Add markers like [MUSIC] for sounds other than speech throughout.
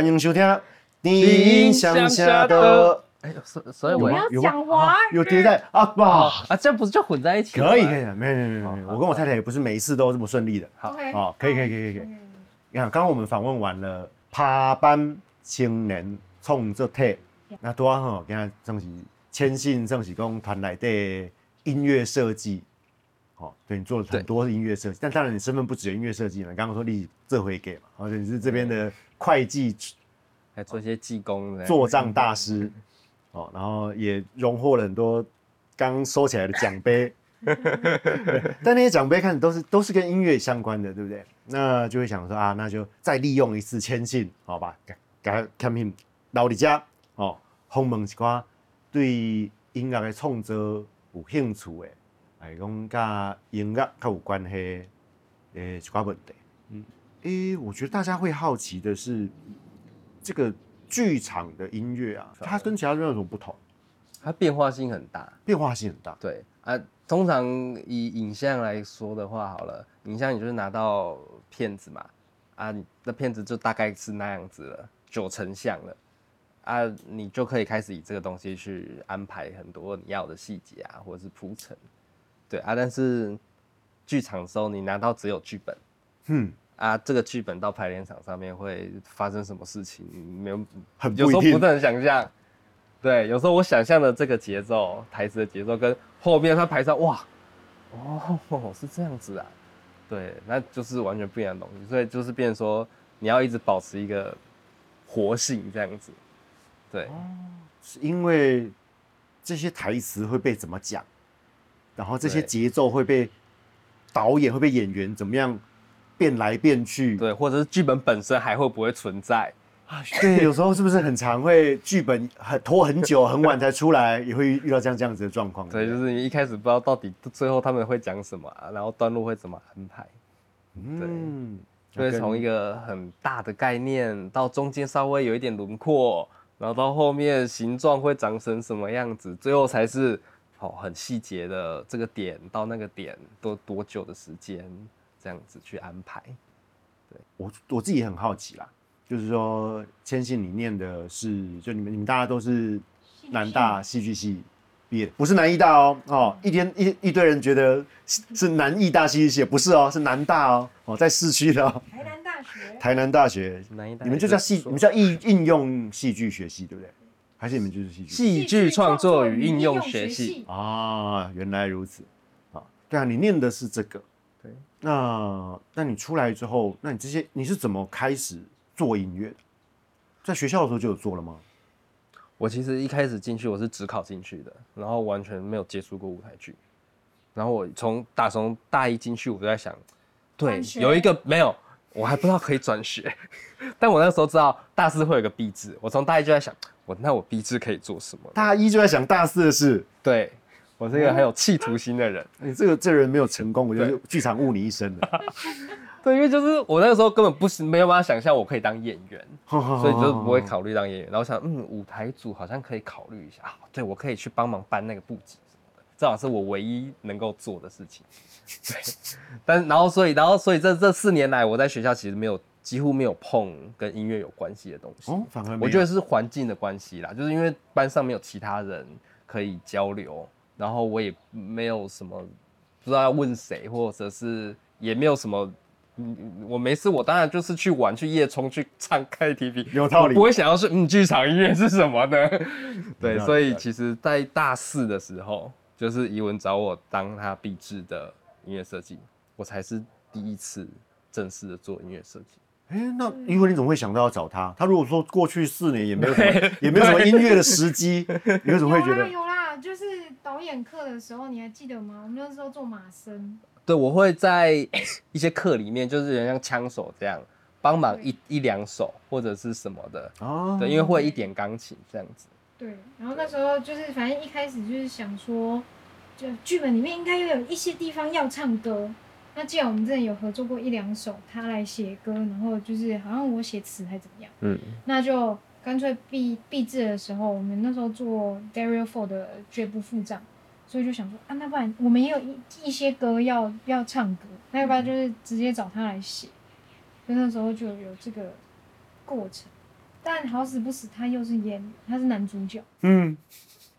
欢迎收听《电音乡下的。哎，所所以我我要讲华语，有叠在啊哇，啊，这样不是就混在一起？可以可以，没有没有没有没有，我跟我太太也不是每一次都这么顺利的。好哦，可以可以可以可以。你看，刚刚我们访问完了趴班青年创作体，那多好，跟他正是谦信正是讲团内的音乐设计，哦，对你做了很多音乐设计，但当然你身份不只有音乐设计了，你刚刚说你这回给嘛，而且你是这边的会计还做一些技工的做账大师，哦，然后也荣获了很多刚收起来的奖杯，但那些奖杯看都是都是跟音乐相关的，对不对？那就会想说啊，那就再利用一次谦信，好吧，给给他看品老李家哦，访问一寡对音乐的创作有兴趣的，还讲甲音乐较有关系的一寡问题。嗯，诶、我觉得大家会好奇的是，这个剧场的音乐啊，它跟其他乐有什么不同？它变化性很大。变化性很大。对啊，通常以影像来说的话，好了，影像你就是拿到片子嘛，啊，你那片子就大概是那样子了，九成像了，啊，你就可以开始以这个东西去安排很多你要的细节啊，或者是铺陈，对啊，但是剧场的时候你拿到只有剧本嗯，啊，这个剧本到排练场上面会发生什么事情，没有很有时候不。能想象。对，有时候我想象的这个节奏，台词的节奏跟后面他排上，哇，哦，是这样子啊，对，那就是完全不一样的东西，所以就是变成说你要一直保持一个活性这样子，对，是因为这些台词会被怎么讲，然后这些对节奏会被导演会被演员怎么样变来变去。对，或者是剧本本身还会不会存在？对，[LAUGHS] 有时候是不是很常会剧本很拖很久很晚才出来，也会遇到这样这样子的状况。对，就是你一开始不知道到底最后他们会讲什么、啊，然后段落会怎么安排。嗯，就会从一个很大的概念到中间稍微有一点轮廓，然后到后面形状会长成什么样子，最后才是好、很细节的这个点到那个点多多久的时间，这样子去安排。对。我我自己也很好奇啦，就是说千信你念的是，就你们你们大家都是南大戏剧系毕业，不是南艺大哦哦，一天一一堆人觉得是是南艺大戏剧系，不是哦，是南大哦哦，在市区的、哦、台南大学，台南大学，南一代你们就叫戏，你们叫应应用戏剧学系对不对？还是你们就是戏剧戏剧创作与应用学系，啊？原来如此。啊，对啊，你念的是这个，对，那那你出来之后，那你这些你是怎么开始做音乐的？在学校的时候就有做了吗？我其实一开始进去我是只考进去的，然后完全没有接触过舞台剧。然后我从打从大一进去，我就在想，对有一个没有，我还不知道可以转学，[LAUGHS] 但我那时候知道大四会有个毕制，我从大一就在想，我那我毕制可以做什么？大一就在想大四的事，对我是一个很有企图心的人，你、这个这人没有成功，我觉得剧场误你一生了。[LAUGHS] 对，因为就是我那个时候根本不是没有办法想象我可以当演员，[LAUGHS] 所所以就不会考虑当演员。然后想，嗯，舞台组好像可以考虑一下，啊对我可以去帮忙搬那个布景什么的，这好像是我唯一能够做的事情。对，但然后所以然后所以这这四年来，我在学校其实没有几乎没有碰跟音乐有关系的东西。哦，反而我觉得是环境的关系啦，就是因为班上没有其他人可以交流，然后我也没有什么不知道要问谁，或者是也没有什么。嗯，我没事，我当然就是去玩、去夜冲、去唱 KTV，有道理我不会想要说嗯，剧场音乐是什么呢？[LAUGHS] 对，所以其实，在大四的时候，就是怡文找我当他毕制的音乐设计，我才是第一次正式的做音乐设计。哎、那因为你怎么会想到要找他？他如果说过去四年也没有什么，也没有什么音乐的时机，你为什么会觉有啦得？就是导演课的时候，你还记得吗？我们那时候做马生，对，我会在 [COUGHS] 一些课里面，就是有点像枪手这样，帮忙一一两首或者是什么的。哦对，因为会一点钢琴这样子。对，然后那时候就是反正一开始就是想说，就剧本里面应该又有一些地方要唱歌。那既然我们之前有合作过一两首，他来写歌，然后就是好像我写词还怎么样，嗯，那就干脆毕毕制的时候，我们那时候做 Dario Four 的绝不付账，所以就想说啊，那不然我们也有一一些歌要要唱歌，那要不然就是直接找他来写，所以那时候就有这个过程。但好死不死，他又是演他是男主角，嗯，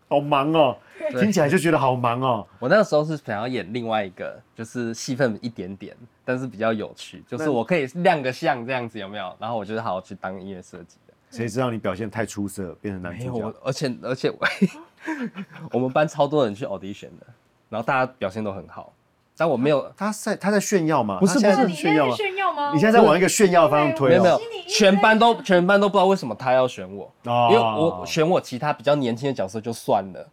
好忙哦，听起来就觉得好忙哦。我那个时候是想要演另外一个，就是戏份一点点，但是比较有趣，就是我可以亮个相这样子，有没有？然后我就是好好去当音乐设计的。谁知道你表现太出色，变成男主角？，而且而且我 [LAUGHS] 我们班超多人去 audition 的，然后大家表现都很好，但我没有，他在他在炫耀吗？不是他在不是。炫耀吗？炫耀吗？你现在在往一个炫耀方向推哦。没有没有全班都全班都不知道为什么他要选我，哦因为我选我其他比较年轻的角色就算了，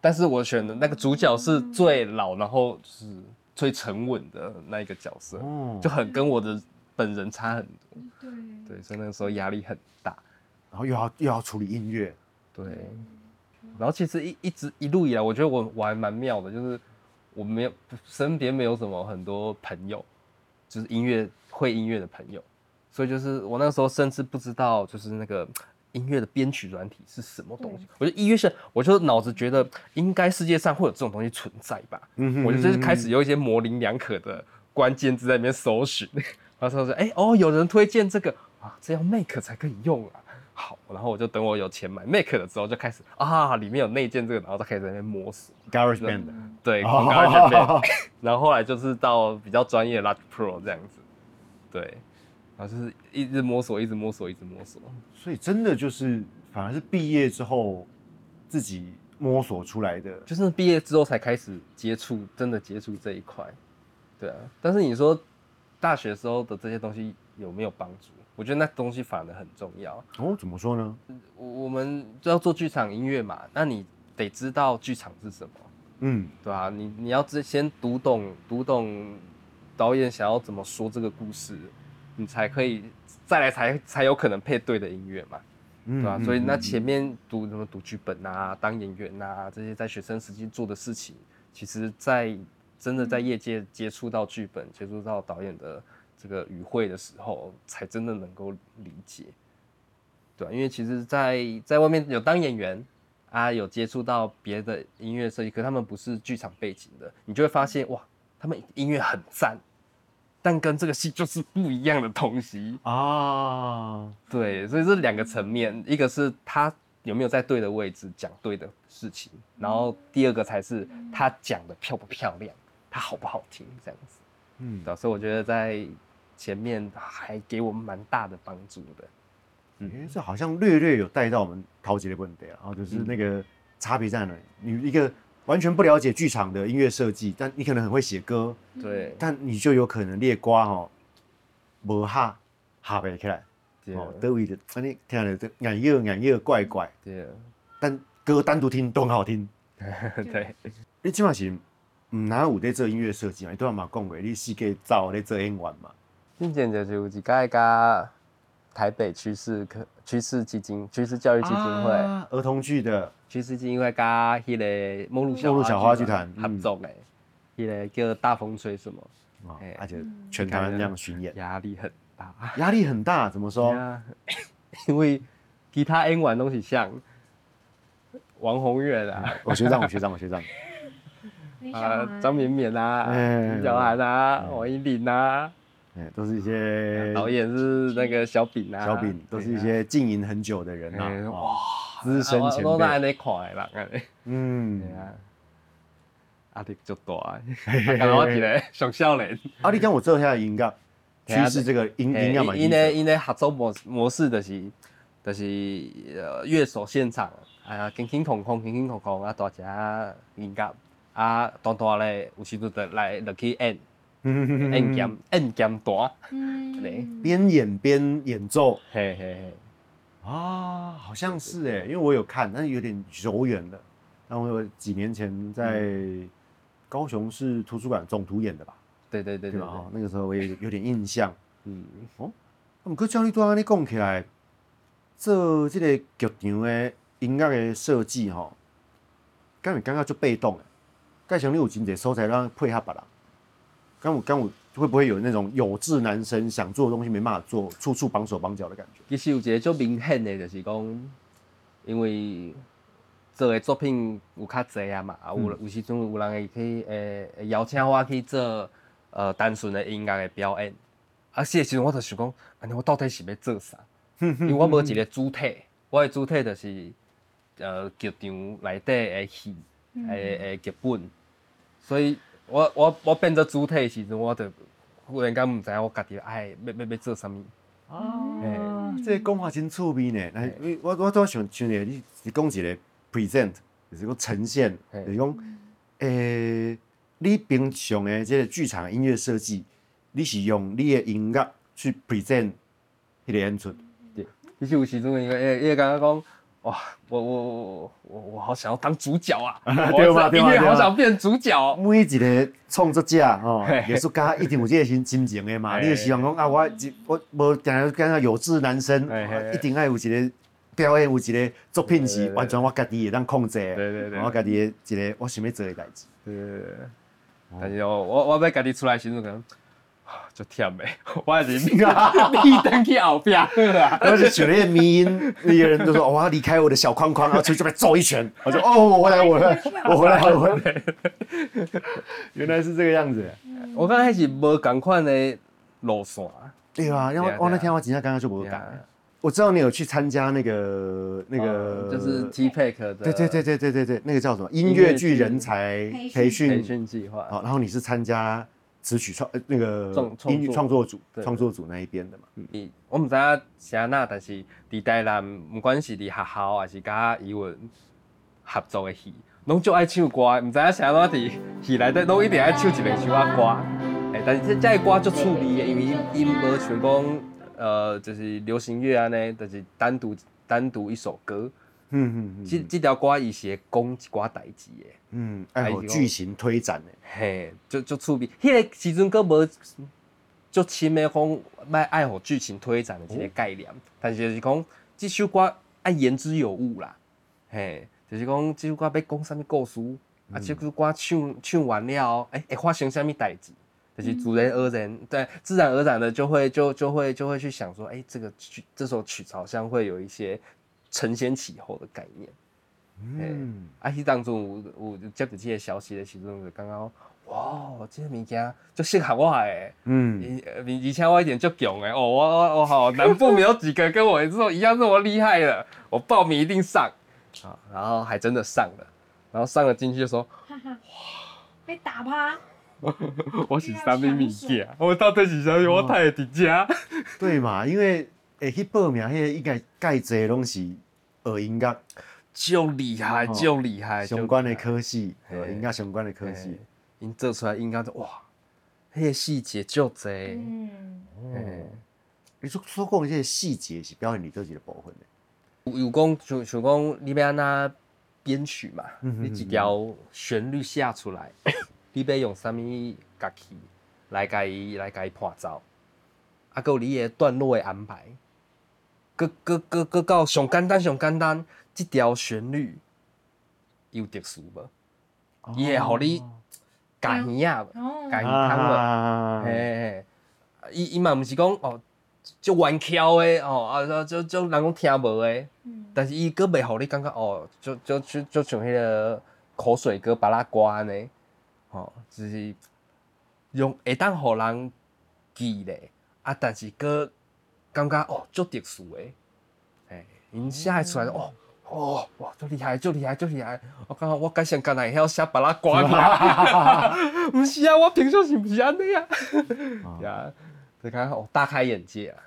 但是我选的那个主角是最老，然后是最沉稳的那一个角色，哦。就很跟我的本人差很多，对。对，所以那个时候压力很大，然后又要又要处理音乐，对。然后其实一一直一路以来，我觉得我我还蛮妙的，就是我没有身边没有什么很多朋友，就是音乐会音乐的朋友，所以就是我那个时候甚至不知道就是那个音乐的编曲软体是什么东西。我觉得音乐是，我就脑子觉得应该世界上会有这种东西存在吧，嗯哼我就就是开始有一些模棱两可的关键字在里面搜寻，[LAUGHS] 然后说说哎哦有人推荐这个啊，这要 Make 才可以用啊。好，然后我就等我有钱买 Make 了之后，就开始啊，里面有内建这个，然后再开始在那边摸索。Garage Band，对，，[LAUGHS] GarageBand，然后后来就是到比较专业的 Logic Pro 这样子，对，然后就是一直摸索，一直摸索，一直摸索。所以真的就是反而是毕业之后自己摸索出来的。就是毕业之后才开始接触，真的接触这一块，对啊。但是你说大学时候的这些东西有没有帮助？我觉得那东西反而很重要。哦，怎么说呢？我我们就要做剧场音乐嘛，那你得知道剧场是什么，嗯，对吧、你你要之先读懂读懂导演想要怎么说这个故事，你才可以再来才才有可能配对的音乐嘛，嗯对吧、嗯所以那嗯前面读什么读剧本啊、当演员啊这些在学生时期做的事情，其实在真的在业界接触到剧本、接触到导演的这个语汇的时候，才真的能够理解，对吧、因为其实在，在外面有当演员啊，有接触到别的音乐设计，可他们不是剧场背景的，你就会发现哇，他们音乐很赞，但跟这个戏就是不一样的东西。啊，对，所以这两个层面，一个是他有没有在对的位置讲对的事情，然后第二个才是他讲的漂不漂亮，他好不好听这样子。嗯所以我觉得在前面还给我们蛮大的帮助的。诶，这好像略略有带到我们陶杰的问题啊，然后就是嗯那个差别在哪里？你一个完全不了解剧场的音乐设计，但你可能很会写歌，对，但你就有可能列瓜哦，无哈哈不起来哦，德位的，那你听着这眼热眼热怪怪，对，但歌单独听都很好听。[LAUGHS] 对，你起码是唔哪有在做音乐设计嘛？你都要嘛讲过，你四界走在做演员嘛？并且就是有一届甲台北趋势科趋势基金趋势教育基金会。啊儿童剧的趋势基金会甲迄个梦露小梦露小花剧团合作的，迄、个叫大风吹什么，而且全台湾这样巡演，压力很大。压力很大。怎么说？啊 [COUGHS] 因为其他演员都是像王宏远啊，我学长，我学长，我学长。[LAUGHS] 啊张绵绵啊，哎李小涵啊，王一林啊，哎，都是一些导演是那个小饼啊，小饼，都是一些经营很久的人对啊哇哇，资深前我都在安辈。尼看的。嗯压力就大的，[LAUGHS] 感觉我一个上少年。啊，你讲我做下的音乐 [LAUGHS] 趋势这个音嘿音乐嘛，因为因为合作模模式就是就是呃乐手现场啊，轻轻空空，轻轻空空啊，大家音乐啊，大大咧有时阵就来落去演演兼演兼弹，对嗯，边演边演奏。嘿嘿嘿，啊，好像是哎，因为我有看，但是有点久远了。但我有几年前在高雄市图书馆总图演的吧，对对对对那个时候我也有点印象。嗯，哦毋过照你拄安尼讲起来，做这个剧场的音乐的设计吼，敢会感觉足被动的。盖像你有真侪所在让配合别人，敢有敢有会不会有那种有志男生想做的东西没办法做，处处绑手绑脚的感觉？其实有一个足明显的，就是讲，因为做的作品有较侪啊嘛，啊有有时阵有人会去诶、会邀请我去做呃单纯的音乐的表演，啊，是的时阵我就想讲，安尼我到底是要做啥？[LAUGHS] 因为我无一个主体，我的主体就是呃剧场内底的戏，诶诶剧本，所以我我我变做主体的时阵，我就忽然间毋知影我家己爱要要要做啥物。啊，这个讲话真趣味呢。来，我我都想想咧，你你讲一个 present，就是讲呈现，嘿就是讲，诶、你平常诶这个剧场音乐设计，你是用你的音乐去 present 迄个演出。其实有时阵伊个伊个感觉讲，哇，我我我我我好想要当主角啊！对嘛我音乐好想变主角。每一个创作者吼，艺术家一定有这个心心情的嘛。你就希望讲啊，我一我无定定敢若有志男生，一定爱有一个表演，有一个作品是完全我家己会当控制的。对对对我家己的一个我想要做的代志。对对对。但是哦，我我要家己出来的时阵可能。啊就忝 [LAUGHS] 的，我还是你等去后壁好啊。然后就选了一个迷音，那个人就说：“ [LAUGHS] 哦我要离开我的小框框，然后 [LAUGHS] 出去这边揍一拳。”我说：“哦，我回来，我回来，我回来，我回来。”原来是这个样子，我刚开始无赶快的路线，对啊？因为我那天我今天刚刚就不对啊改。我知道你有去参加那个那个，呃就是 T Pack 的对对对对对对对，那个叫什么音乐剧人才培培训培训计划。好，然后你是参加词曲创呃那个音乐创作组创作组那一边的嘛？伊我毋知影是安那，但是伫台南，毋管是伫学校还是甲语文合作的戏，拢就爱唱歌，毋知影是安怎伫戏内底拢一定爱唱一两首啊歌。诶，但是这这个歌足趣味的，因为伊伊无像讲呃，就是流行乐安尼，就是单独单独一首歌。嗯嗯嗯即即条歌伊是会讲一寡代志的。嗯，爱剧情推展的，嘿，就就趣味。迄、个时阵佫无足深的讲卖爱互剧情推展的一个概念，但是就是讲即首歌爱言之有物啦。嘿，就是讲即首歌要讲啥物故事，啊，即首歌唱唱完了，诶、会发生啥物代志？就是自然而然，对，自然而然的就会就就会就会去想说，诶、这个曲这首曲好像会有一些承先启后的概念。嗯，啊，迄当中有有接到即个消息的时阵，就感觉哇，即个物件足适合我诶，嗯，而而而且我一点就强诶，哦，我我我好，南部没有几个跟我这种一样这么厉害的，我报名一定上。啊，然后还真的上了，然后上了进去就说，哈哈，被打趴，[LAUGHS] 我是啥物物件，我到底是啥物，我太会伫遮，[LAUGHS] 对嘛？因为会去报名，迄个应该介济拢是学音乐。就厉害，哦就厉害，相关的科系，嘿。学音乐相关的科系。因做出来应该就哇，迄个细节就济，嗯，嘿。你说说讲这些细节是表演你自己的部分的，有有讲像像讲你要安那编曲嘛，嗯你一条旋律写出来，你要用啥物乐器来甲伊来甲伊伴奏，啊，还有你的段落的安排，搁搁搁搁到上简单上简单，即条旋律有特殊无？伊会互你夹耳啊，哦，夹耳孔无？啊嘿伊伊嘛毋是讲哦，就弯翘诶哦，啊，就就人讲听无诶。嗯，但是伊佫袂互你感觉哦，就就就就像迄个口水歌巴拉瓜安尼，吼、就是用会当互人记咧，啊，但是佫感觉哦，足特殊诶，嘿，因写得出来哦。哦，哇，足厉害，足厉害，足厉害！我感觉我改成干来会晓写别拉歌尔，[LAUGHS] 毋是啊，我平常是毋是安尼啊？[LAUGHS] 呀，就感觉哦，大开眼界啊！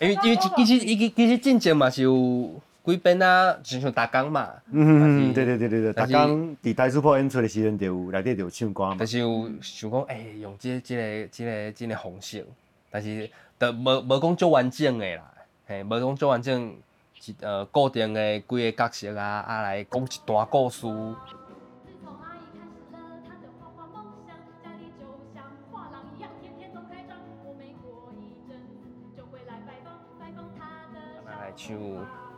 因为因为其实其实其实进前嘛是有几遍啊，就像打工嘛，嗯，对对对对对，但是逐工伫台主播演出的时阵，就有内底就有唱歌嘛但。是有想讲，诶、用即、即、个、即、个、即、个方式，但是都无无讲足完整的啦，嘿，无讲足完整，一呃固定的几个角色啊，啊来讲一段故事。自从阿姨开始了她的画画梦想，家里就像画廊一样，天天都开张。我每过一阵子就会来拜访，拜访她的咱来唱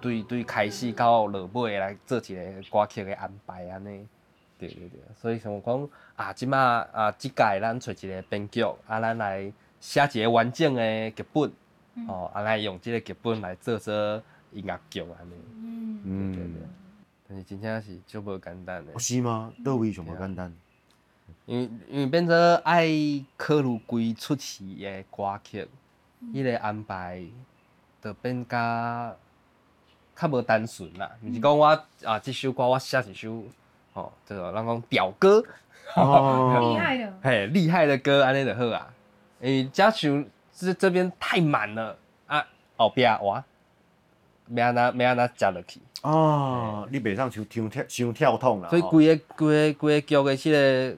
对对开始到落尾来做一个歌曲的安排安尼。对对对，所以想讲啊，即马啊，即届咱找一个编剧，啊，咱来写一个完整的剧本，哦，啊，来用即个剧本来做做音乐剧安尼。嗯，对对对。嗯，，但是真正是足无简单的。哦，是吗？倒位上无简单。因为因为变做爱考虑规出戏诶歌曲，迄、个安排就变甲较无单纯啦，毋是讲我啊即首歌我写一首吼，这个咱讲屌歌，哦。厉害的，嘿厉害的歌安尼就好啊，因为加上这这边太满了啊，后壁哇，没安那没安那食落去。哦，你袂上像跳跳伤跳痛啦。所以哦规个规个规个剧的迄个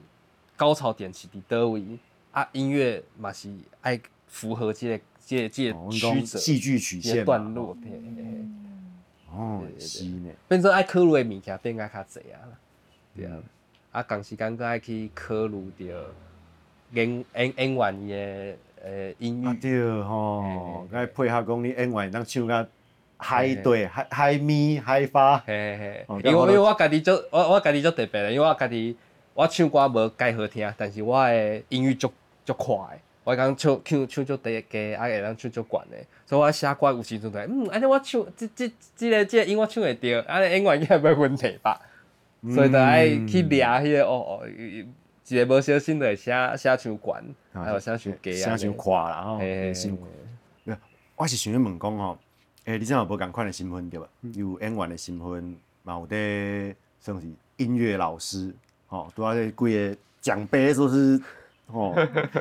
高潮点是伫倒位啊？音乐嘛是爱符合这个即个这个曲折、戏剧曲这个线段落，哦是呢。变做爱考虑的物件变啊较济啊啦，对啊嗯。啊，同时间佫爱去考虑着演演演员伊的呃音域，啊对吼嘿，该配合讲你演员当唱甲嗨嘿。对海海咪海发，嘿嘿因为因为我家己做我我家己做特别的，因为我家己我唱歌无介好听，但是我的音域足足快的，我讲唱唱唱足低低，啊会当唱足悬的，所以我写歌有时阵就会嗯，安尼我唱即即即个即个音我唱会着，安尼演员应该无问题吧？所以就爱去抓迄个哦哦，一个无小心就会写写伤悬，还有写伤低啊，写伤垮啦吼。我是想要问讲吼，诶，你这有无共款的身份对吧？嗯有演员的身份，嘛有在算是音乐老师，吼，都要这几个奖杯都是哦，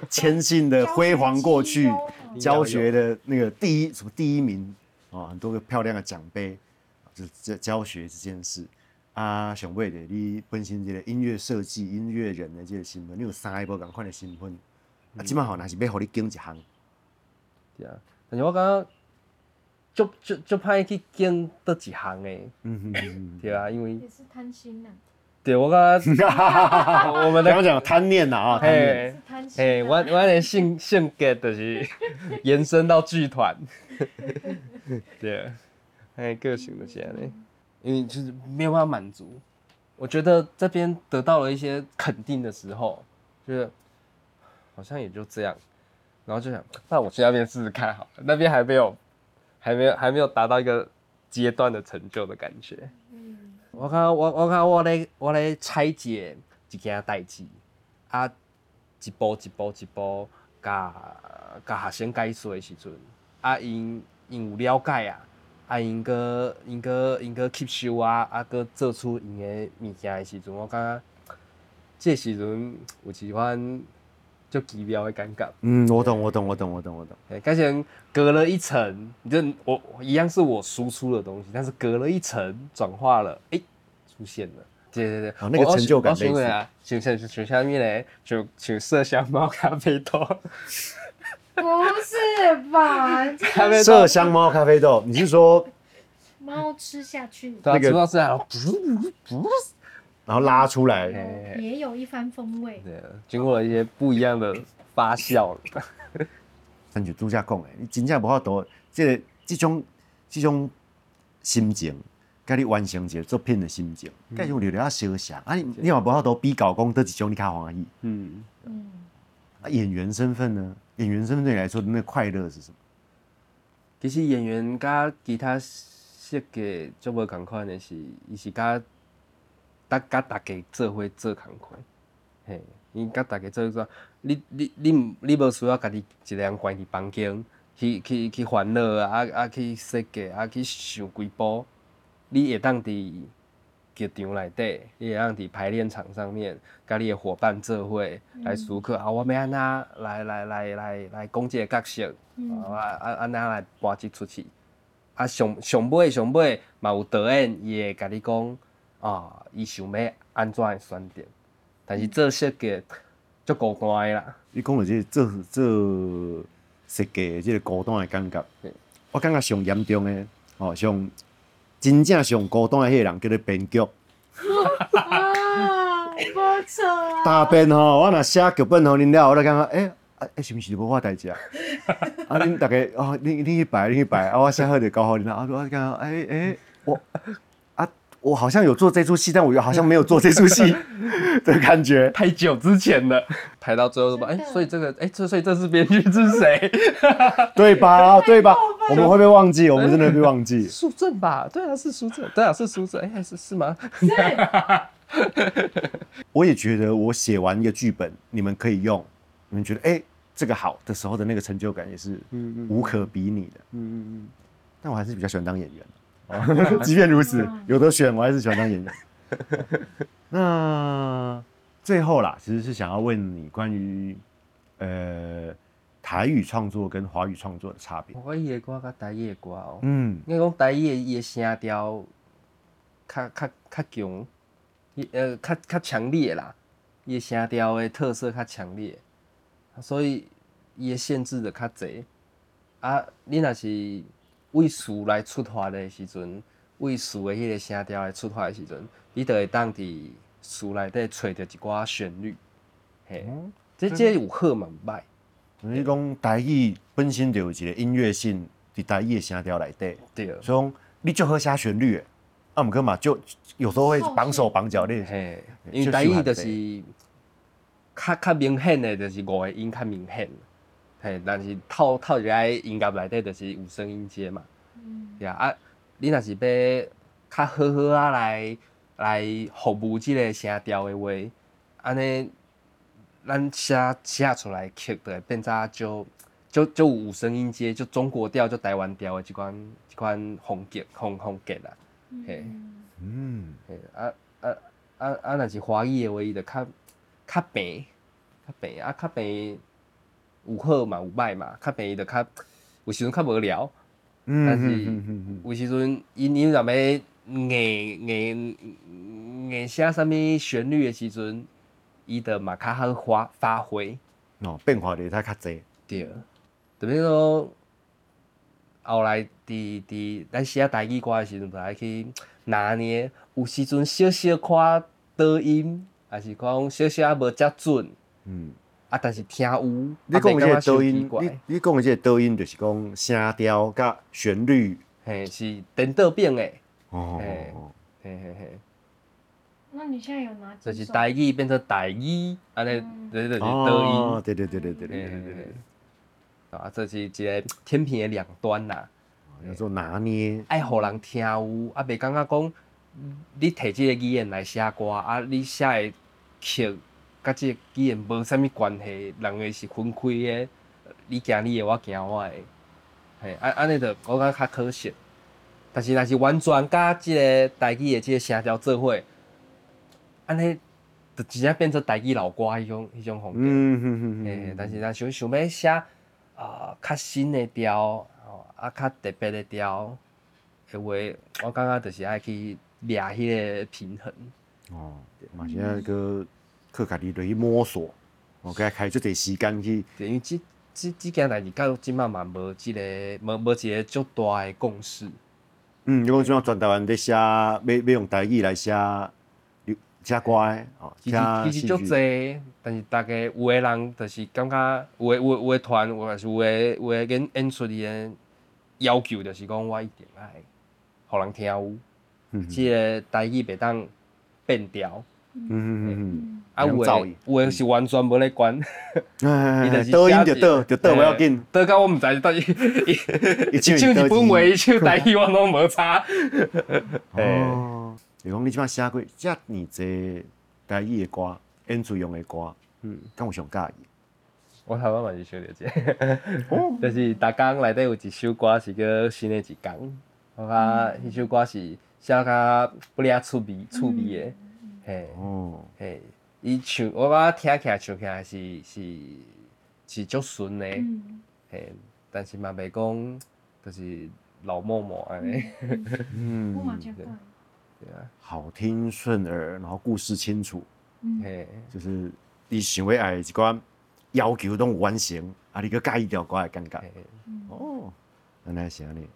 谦信的辉煌过去，[LAUGHS] 教学的那个第一什么第一名哦，很多个漂亮的奖杯，就是教教学这件事。啊，上尾的你本身这个音乐设计、音乐人的这个身份，你有三个无共款的身份。啊，即摆吼，若是要互你经一项，对啊，但是我感觉足足足歹去拣倒一项诶。嗯哼。对啊，因为也是贪心呐，对我感觉我们的 [LAUGHS] 刚刚讲贪念呐啊，贪念。嘿，我我的性性格就是延伸到剧团，[LAUGHS] 对啊，哎，个性就是安尼，因为就是没有办法满足。我觉得这边得到了一些肯定的时候，就是好像也就这样，然后就想，那我去那边试试看好了，那边还没有，还没有，还没有达到一个阶段的成就的感觉。嗯我看我我看我咧我咧拆解一件代志，啊，一步一步一步，甲甲学生解说的时阵，啊因因有了解啊，啊因个因个因个吸收啊，啊搁做出因个物件的时阵，我感觉这时阵有一番足奇妙的感觉。嗯，我懂，我懂，我懂，我懂，我懂。对，感觉隔了一层，你就我我一样是我输出的东西，但是隔了一层转化了，哎、出现了。对对对，哦那个成就感我想类似啊，像像像下面嘞，就像麝香猫咖啡豆，不是吧？这咖啡豆麝香猫咖啡豆，你是说猫吃下去对啊，那个主要是啊，不不然后拉出来？哎也有一番风味。对，经过了一些不一样的发酵了。咱就拄则讲诶，你真正无法度，即个即种即种心情，甲你完成一个作品的心情，甲有聊聊相像啊，你你嘛无法度比较讲倒一种你较欢喜。嗯，嗯，啊，演员身份呢？演员身份对你来说的那快乐是什么？其实演员甲其他设计足无共款的是，伊是甲甲甲大家做伙做共款，嘿，伊甲大家做伙做，你你你毋你无需要家己一个人关伫房间去去去烦恼啊啊去设计啊去想几步，你会当伫剧场内底，你会当伫排练场上面，甲你的伙伴做伙来思考啊，我要安那来来来来来讲即个角色。嗯啊啊安那来搬即出去？啊上上尾上尾嘛有导演，伊会甲你讲啊，伊想要安怎的选择。但是做设计足孤单的啦，你讲的这个做做设计的这个孤单的感觉，我感觉上严重的哦，上真正上孤单的迄个人叫做编剧。啊，不错啊。大编吼，我若写剧本互恁了，我就感觉，诶、啊，诶，是毋是无我代志啊？[LAUGHS] 啊，恁逐个哦，恁恁去排，恁去排，啊，我写好就交互恁了。啊，我感觉，诶、诶、我啊，我好像有做这出戏，但我又好像没有做这出戏 [LAUGHS] 的感觉。太久之前了，排到最后说吧，哎、所以这个，哎、这所以这是编剧是谁？[LAUGHS] 对吧？[LAUGHS] 对吧？我们会不会忘记？我们真的会忘记。苏正吧？对啊，是苏正，对啊，是苏正，哎、是是吗？我也觉得，我写完一个剧本，你们可以用，你们觉得，哎、这个好的时候的那个成就感也是嗯无可比拟的。嗯嗯但我还是比较喜欢当演员。哦，[LAUGHS] 即便如此，有得选，我还是喜欢当演员。[LAUGHS] 那最后啦，其实是想要问你关于呃台语创作跟华语创作的差别。华语的歌甲台语的歌哦，嗯，应该讲台语的伊的声调较较较强，伊呃较较强烈啦，伊的声调的特色较强烈，所以伊的限制的较侪。啊，你若是为词来出发的时阵，为词的迄个声调来出发的时阵，你就会当伫词内底找着一寡旋律，嘿，这这有好嘛有歹，你讲台语本身就有一个音乐性，伫台语的声调内底，对，所以讲你就好写旋律的，啊，毋过嘛就有时候会绑手绑脚的。嘿，因为台语就是较较明显的，就是五个音较明显，嘿，但是套套入来音乐内底就是有声音阶嘛，对啊，啊，你若是要较好好啊来来服务即个声调的话，安尼咱写写出来曲就会变作就就就有五声音阶，就中国调就台湾调的即款即款风格风风格啦，嘿。嗯，嘿，啊啊啊啊！若是华语的话，伊就较较平，较平啊，较平有好嘛有歹嘛，较便宜就较有时阵较无聊，嗯但是有时阵伊你若要硬硬硬写啥物旋律的时阵，伊就嘛较好发发挥，嗯，哦，变化的太较济。对，特别说后来伫伫咱写台语歌的时阵，就爱去拿捏，有时阵小小看抖音，还是讲小小无遮准，嗯，啊，但是听有，你讲的这个抖抖音，你你讲的这个抖音就是讲声调甲旋律。嘿是颠倒变的，哦。嘿，嘿嘿嘿，那你现在有哪几就是首台语变成台语，安尼嗯。这就是倒哦，音，对对对对对对对对，啊，这是一个天平的两端啦。对，叫做拿捏。爱互人听有，啊，袂感觉讲你摕即个语言来写歌，啊，你写的曲甲即个语言无啥物关系，人个是分开的，你行你的，我行我的，嘿，安安尼著我感觉较可惜。但是若是完全甲即个台语的即个声调做伙，安尼就真正变成台语老歌迄种迄种风格。嗯但是若想想要写啊较新的调，吼啊较特别的调的话，我感觉就是爱去掠迄个平衡。哦，嘛现在个去家己落去摸索，哦，该开足侪时间去。对，因为即即即件代志到即满嘛无即个无无一个足大的共识。嗯，如果像全台湾在写，要要用台语来写写歌的，哦，其写实其实足戏剧。济，但是大家有的人就是感觉有的有的有的团，有的是有的有的演演出伊的要求，就是讲我一定爱，互人听有。嗯即个台语袂当变调，嗯嗯嗯啊有的不用噪音有的是完全无咧管，嗯，[LAUGHS] 伊就是倒音写就倒，就倒不要紧，倒到我毋知到底 [LAUGHS] 一 [LAUGHS] 一唱日本话，一唱台语我拢无差。哦，是讲你即摆写过遮尔济台语的歌，演出用的歌，嗯，敢有上介意？我台湾嘛是想了解，就是逐工内底有一首歌是叫新的一天，我感觉迄首歌是写较不俩趣味趣味的，嘿。哦，嘿，伊唱我感觉听起来唱起来是是是足顺的，嗯，嘿，但是嘛袂讲就是老默默安尼，嗯。[LAUGHS] 好听顺耳，然后故事清楚，嗯，嘿，就是伊想要爱的一寡要求拢有完成，啊，你个介意条歌的感觉。哦，原来是安尼。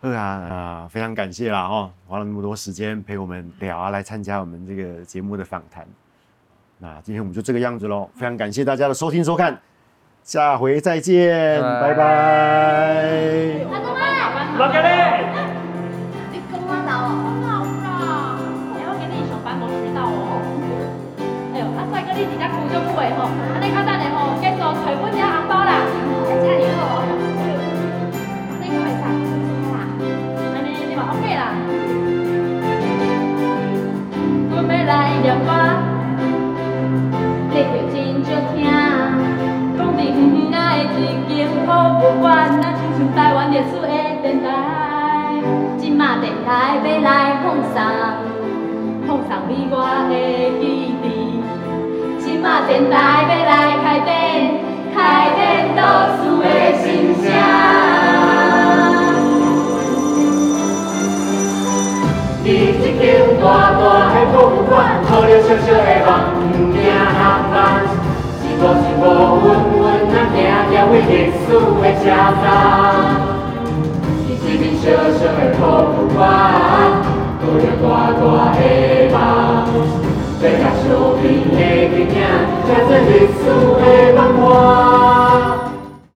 好啊。啊，非常感谢啦哦，花了那么多时间陪我们聊啊，来参加我们这个节目的访谈。那今天我们就这个样子喽，非常感谢大家的收听收看，下回再见，拜拜历史的电，台湾历史的电台。来要来碰上，碰上你我的记忆。今仔电台要来开展，开展都市的心声。伫一间大大的博物馆，抱着小小的梦，不惊人慢。是无是无稳稳啊，行行为历史的车站。一面小小的土木瓦，盖着大大的梦。最怕身边的囡仔，变成历史的冷。